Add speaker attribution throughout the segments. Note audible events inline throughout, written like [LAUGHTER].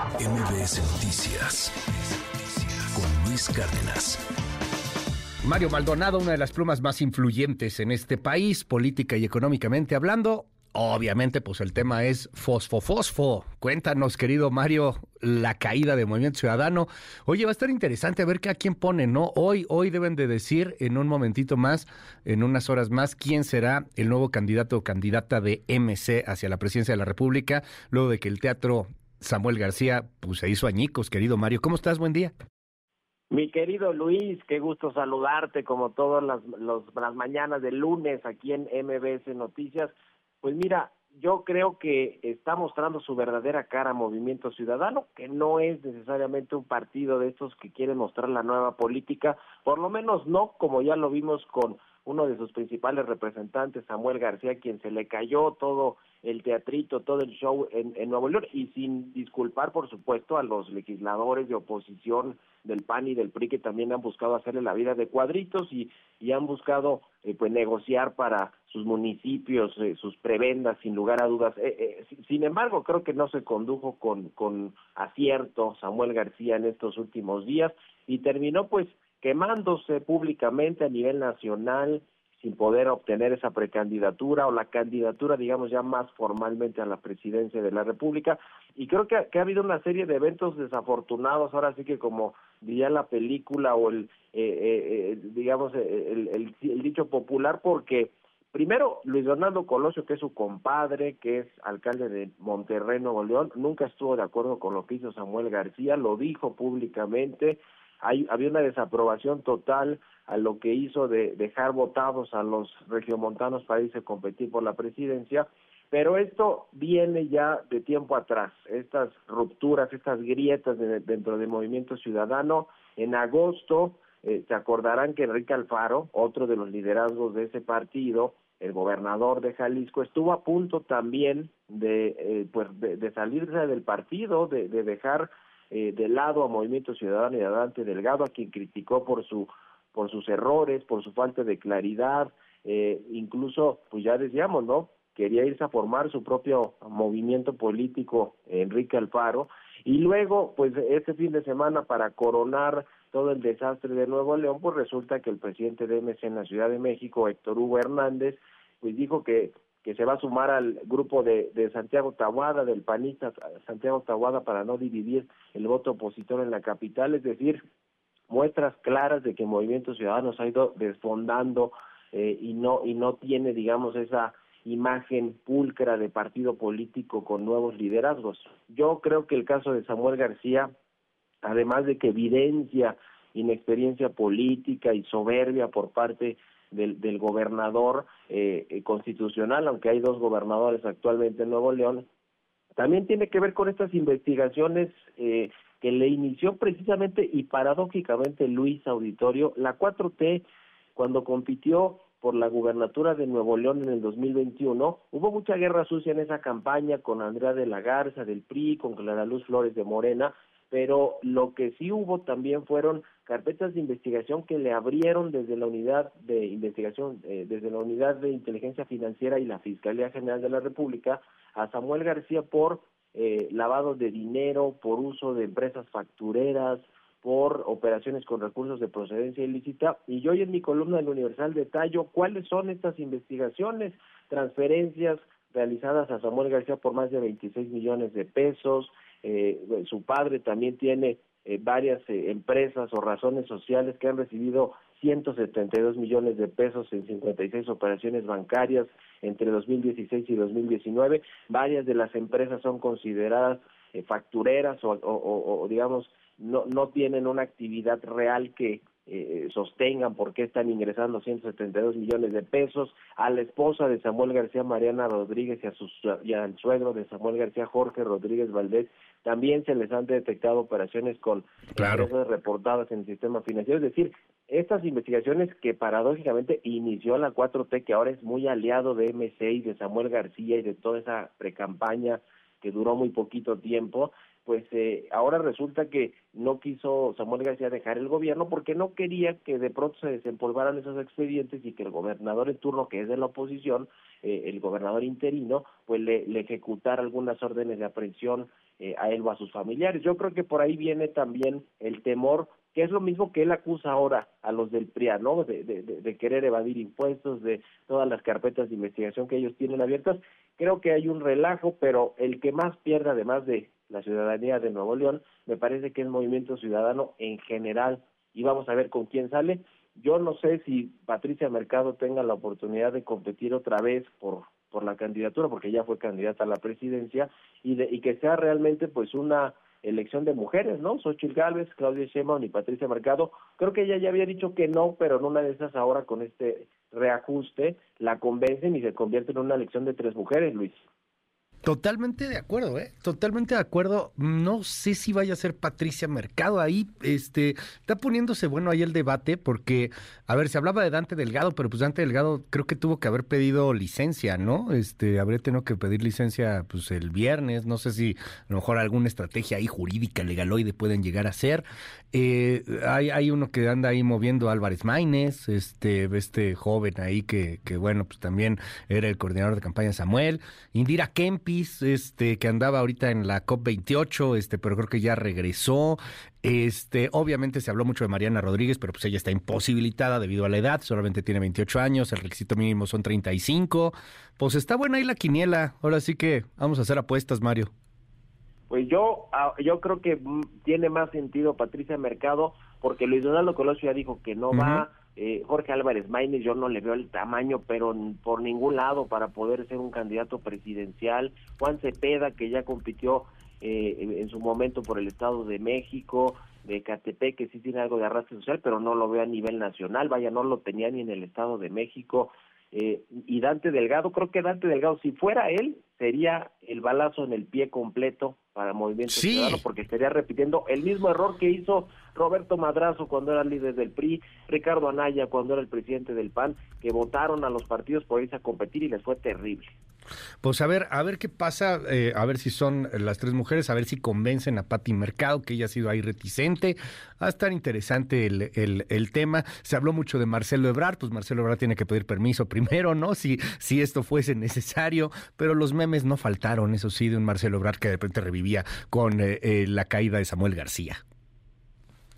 Speaker 1: MBS Noticias con Luis Cárdenas.
Speaker 2: Mario Maldonado, una de las plumas más influyentes en este país, política y económicamente hablando. Obviamente, pues el tema es fosfo fosfo. Cuéntanos, querido Mario, la caída de Movimiento Ciudadano. Oye, va a estar interesante ver qué a quién pone, ¿no? Hoy, hoy deben de decir en un momentito más, en unas horas más, quién será el nuevo candidato o candidata de MC hacia la presidencia de la República, luego de que el teatro Samuel García pues, se hizo añicos, querido Mario. ¿Cómo estás? Buen día.
Speaker 3: Mi querido Luis, qué gusto saludarte como todas las, las mañanas de lunes aquí en MBS Noticias. Pues mira, yo creo que está mostrando su verdadera cara Movimiento Ciudadano, que no es necesariamente un partido de estos que quiere mostrar la nueva política, por lo menos no como ya lo vimos con uno de sus principales representantes, Samuel García, quien se le cayó todo el teatrito, todo el show en, Nuevo León, y sin disculpar, por supuesto, a los legisladores de oposición del PAN y del PRI que también han buscado hacerle la vida de cuadritos y, y han buscado eh, pues negociar para sus municipios, eh, sus prebendas, sin lugar a dudas. Eh, sin embargo, creo que no se condujo con, con acierto Samuel García en estos últimos días y terminó pues quemándose públicamente a nivel nacional sin poder obtener esa precandidatura o la candidatura, digamos, ya más formalmente a la presidencia de la República. Y creo que, ha habido una serie de eventos desafortunados, ahora sí que como diría la película o el, eh, eh, eh, digamos, el, el, dicho popular, porque primero Luis Fernando Colosio, que es su compadre, que es alcalde de Monterrey, Nuevo León, nunca estuvo de acuerdo con lo que hizo Samuel García, lo dijo públicamente, hay, había una desaprobación total a lo que hizo de dejar votados a los regiomontanos para irse a competir por la presidencia, pero esto viene ya de tiempo atrás, estas rupturas, estas grietas dentro del movimiento ciudadano. En agosto, eh, se acordarán que Enrique Alfaro, otro de los liderazgos de ese partido, el gobernador de Jalisco, estuvo a punto también de, eh, pues de, salirse del partido, de, de dejar eh, de lado a Movimiento Ciudadano y a Dante Delgado, a quien criticó por su por sus errores, por su falta de claridad, eh, incluso, pues ya decíamos, ¿no? Quería irse a formar su propio movimiento político, Enrique Alfaro, y luego, pues este fin de semana, para coronar todo el desastre de Nuevo León, pues resulta que el presidente de MC en la Ciudad de México, Héctor Hugo Hernández, pues dijo que que se va a sumar al grupo de, de Santiago Tahuada, del panista Santiago Tahuada, para no dividir el voto opositor en la capital, es decir, muestras claras de que Movimiento Ciudadano se ha ido desfondando eh, y no y no tiene, digamos, esa imagen pulcra de partido político con nuevos liderazgos. Yo creo que el caso de Samuel García, además de que evidencia inexperiencia política y soberbia por parte del, del gobernador eh, eh, constitucional, aunque hay dos gobernadores actualmente en Nuevo León, también tiene que ver con estas investigaciones eh, que le inició precisamente y paradójicamente Luis Auditorio, la 4T, cuando compitió por la gubernatura de Nuevo León en el 2021, hubo mucha guerra sucia en esa campaña con Andrea de la Garza del PRI, con Clara Luz Flores de Morena, pero lo que sí hubo también fueron carpetas de investigación que le abrieron desde la unidad de investigación, eh, desde la unidad de inteligencia financiera y la Fiscalía General de la República a Samuel García por eh, lavado de dinero, por uso de empresas factureras, por operaciones con recursos de procedencia ilícita. Y yo hoy en mi columna del Universal detallo cuáles son estas investigaciones, transferencias realizadas a Samuel García por más de 26 millones de pesos, eh, su padre también tiene eh, varias eh, empresas o razones sociales que han recibido 172 millones de pesos en 56 operaciones bancarias entre 2016 y 2019. Varias de las empresas son consideradas eh, factureras o, o, o, digamos, no, no tienen una actividad real que eh, sostengan por qué están ingresando 172 millones de pesos, a la esposa de Samuel García Mariana Rodríguez y, a sus, y al suegro de Samuel García Jorge Rodríguez Valdés, también se les han detectado operaciones con
Speaker 2: claro.
Speaker 3: reportadas en el sistema financiero, es decir, estas investigaciones que paradójicamente inició la 4T, que ahora es muy aliado de MC y de Samuel García y de toda esa precampaña que duró muy poquito tiempo, pues eh, ahora resulta que no quiso Samuel García dejar el gobierno porque no quería que de pronto se desempolvaran esos expedientes y que el gobernador en turno, que es de la oposición, eh, el gobernador interino, pues le, le ejecutara algunas órdenes de aprehensión eh, a él o a sus familiares. Yo creo que por ahí viene también el temor que es lo mismo que él acusa ahora a los del PRIA, ¿no? De, de, de, querer evadir impuestos, de todas las carpetas de investigación que ellos tienen abiertas. Creo que hay un relajo, pero el que más pierde, además de la ciudadanía de Nuevo León, me parece que es Movimiento Ciudadano en general. Y vamos a ver con quién sale. Yo no sé si Patricia Mercado tenga la oportunidad de competir otra vez por por la candidatura, porque ya fue candidata a la presidencia, y, de, y que sea realmente pues una elección de mujeres, ¿no? Xochitl Gálvez, Claudia Sheinbaum y Patricia Mercado. Creo que ella ya había dicho que no, pero en una de esas ahora con este reajuste la convencen y se convierte en una elección de tres mujeres, Luis.
Speaker 2: Totalmente de acuerdo, ¿eh? Totalmente de acuerdo. No sé si vaya a ser Patricia Mercado ahí. Este, está poniéndose bueno ahí el debate porque, a ver, se hablaba de Dante Delgado, pero pues Dante Delgado creo que tuvo que haber pedido licencia, ¿no? Este, habría tenido que pedir licencia pues el viernes. No sé si a lo mejor alguna estrategia ahí jurídica, legaloide pueden llegar a ser. Eh, hay, hay uno que anda ahí moviendo Álvarez Maínez, este, este joven ahí que, que bueno, pues también era el coordinador de campaña Samuel. Indira Este, que andaba ahorita en la COP28, este, pero creo que ya regresó. Este, obviamente se habló mucho de Mariana Rodríguez, pero pues ella está imposibilitada debido a la edad, solamente tiene 28 años, el requisito mínimo son 35. Pues está buena ahí la quiniela. Ahora sí que vamos a hacer apuestas, Mario.
Speaker 3: Pues yo, ah, yo creo que tiene más sentido Patricia Mercado, porque Luis Donaldo Colosio ya dijo que no va eh, Jorge Álvarez Maínez yo no le veo el tamaño, pero por ningún lado para poder ser un candidato presidencial. Juan Cepeda, que ya compitió eh, en su momento por el Estado de México, de Catepec, que sí tiene algo de arrastre social, pero no lo veo a nivel nacional, vaya, no lo tenía ni en el Estado de México. Eh, y Dante Delgado, creo que Dante Delgado, si fuera él, sería el balazo en el pie completo para Movimiento Ciudadano, porque estaría repitiendo el mismo error que hizo Roberto Madrazo cuando era líder del PRI, Ricardo Anaya cuando era el presidente del PAN, que votaron a los partidos por irse a competir y les fue terrible.
Speaker 2: Pues a ver, a ver qué pasa, eh, a ver si son las tres mujeres, a ver si convencen a Patti Mercado, que ella ha sido ahí reticente. Va a estar interesante el, el, tema. Se habló mucho de Marcelo Ebrard, pues Marcelo Ebrard tiene que pedir permiso [LAUGHS] primero, ¿no? Si, si esto fuese necesario, pero los memes no faltaron, eso sí, de un Marcelo Ebrard que de repente revivía con eh, eh, la caída de Samuel García.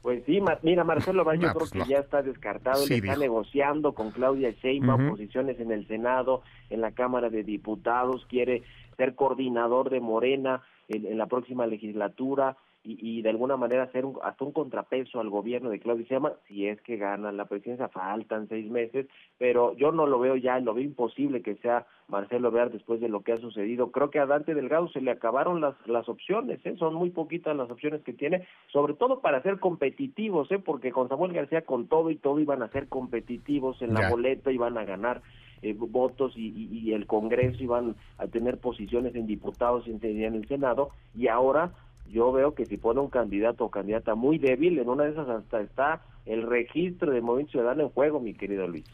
Speaker 3: Pues sí, mira, Marcelo yo creo pues que ya está descartado, le está negociando con Claudia Sheinbaum posiciones en el Senado, en la Cámara de Diputados, quiere ser coordinador de Morena en la próxima legislatura, y, de alguna manera hacer un, hasta un contrapeso al gobierno de Claudia Sheinbaum si es que gana la presidencia, faltan seis meses, pero yo no lo veo ya, lo veo imposible que sea Marcelo Ebrard después de lo que ha sucedido. Creo que a Dante Delgado se le acabaron las, las opciones, ¿eh? son muy poquitas las opciones que tiene, sobre todo para ser competitivos, ¿eh? porque con Samuel García con todo y todo iban a ser competitivos en la boleta, iban a ganar eh, votos y, y, el Congreso iban a tener posiciones en diputados y en el Senado, y ahora yo veo que si pone un candidato o candidata muy débil, en una de esas hasta está el registro de Movimiento Ciudadano en juego, mi querido Luis.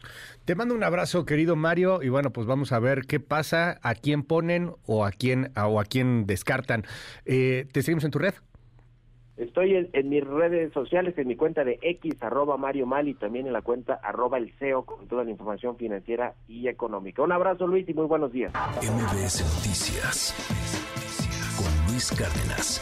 Speaker 2: Te mando un abrazo, querido Mario, y bueno, pues vamos a ver qué pasa, a quién ponen o a quién, o a quién descartan. Eh, ¿Te seguimos en tu red?
Speaker 3: Estoy en, mis redes sociales, en mi cuenta de X, arroba Mario Mal, y también en la cuenta arroba el CEO con toda la información financiera y económica. Un abrazo, Luis, y muy buenos días.
Speaker 1: MBS Noticias Cárdenas.